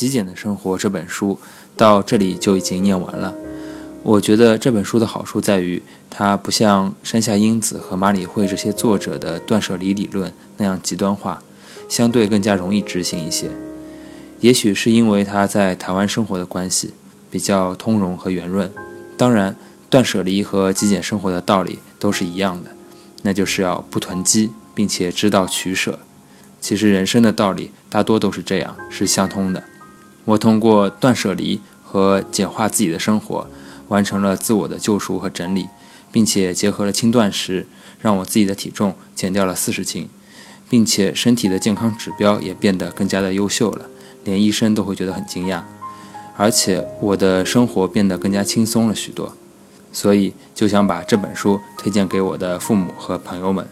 极简的生活》这本书到这里就已经念完了。我觉得这本书的好处在于，它不像山下英子和马里会这些作者的断舍离理论那样极端化，相对更加容易执行一些。也许是因为他在台湾生活的关系，比较通融和圆润。当然，断舍离和极简生活的道理都是一样的，那就是要不囤积，并且知道取舍。其实人生的道理大多都是这样，是相通的。我通过断舍离和简化自己的生活，完成了自我的救赎和整理，并且结合了轻断食，让我自己的体重减掉了四十斤，并且身体的健康指标也变得更加的优秀了。连医生都会觉得很惊讶，而且我的生活变得更加轻松了许多，所以就想把这本书推荐给我的父母和朋友们。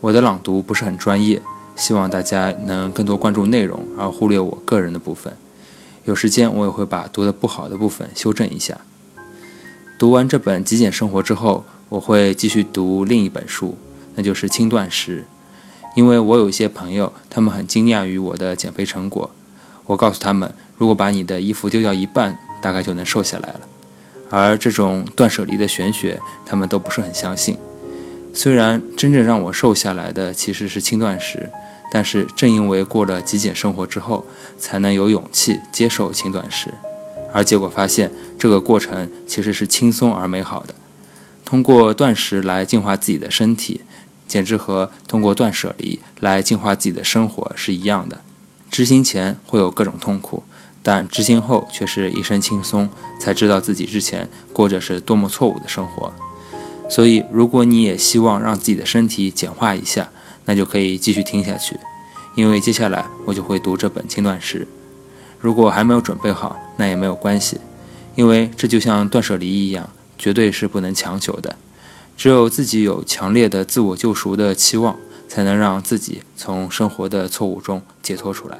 我的朗读不是很专业，希望大家能更多关注内容，而忽略我个人的部分。有时间我也会把读的不好的部分修正一下。读完这本《极简生活》之后，我会继续读另一本书，那就是《轻断食》，因为我有一些朋友，他们很惊讶于我的减肥成果。我告诉他们，如果把你的衣服丢掉一半，大概就能瘦下来了。而这种断舍离的玄学，他们都不是很相信。虽然真正让我瘦下来的其实是轻断食，但是正因为过了极简生活之后，才能有勇气接受轻断食。而结果发现，这个过程其实是轻松而美好的。通过断食来净化自己的身体，简直和通过断舍离来净化自己的生活是一样的。执行前会有各种痛苦，但执行后却是一身轻松，才知道自己之前过着是多么错误的生活。所以，如果你也希望让自己的身体简化一下，那就可以继续听下去，因为接下来我就会读这本轻断食。如果还没有准备好，那也没有关系，因为这就像断舍离一样，绝对是不能强求的。只有自己有强烈的自我救赎的期望。才能让自己从生活的错误中解脱出来。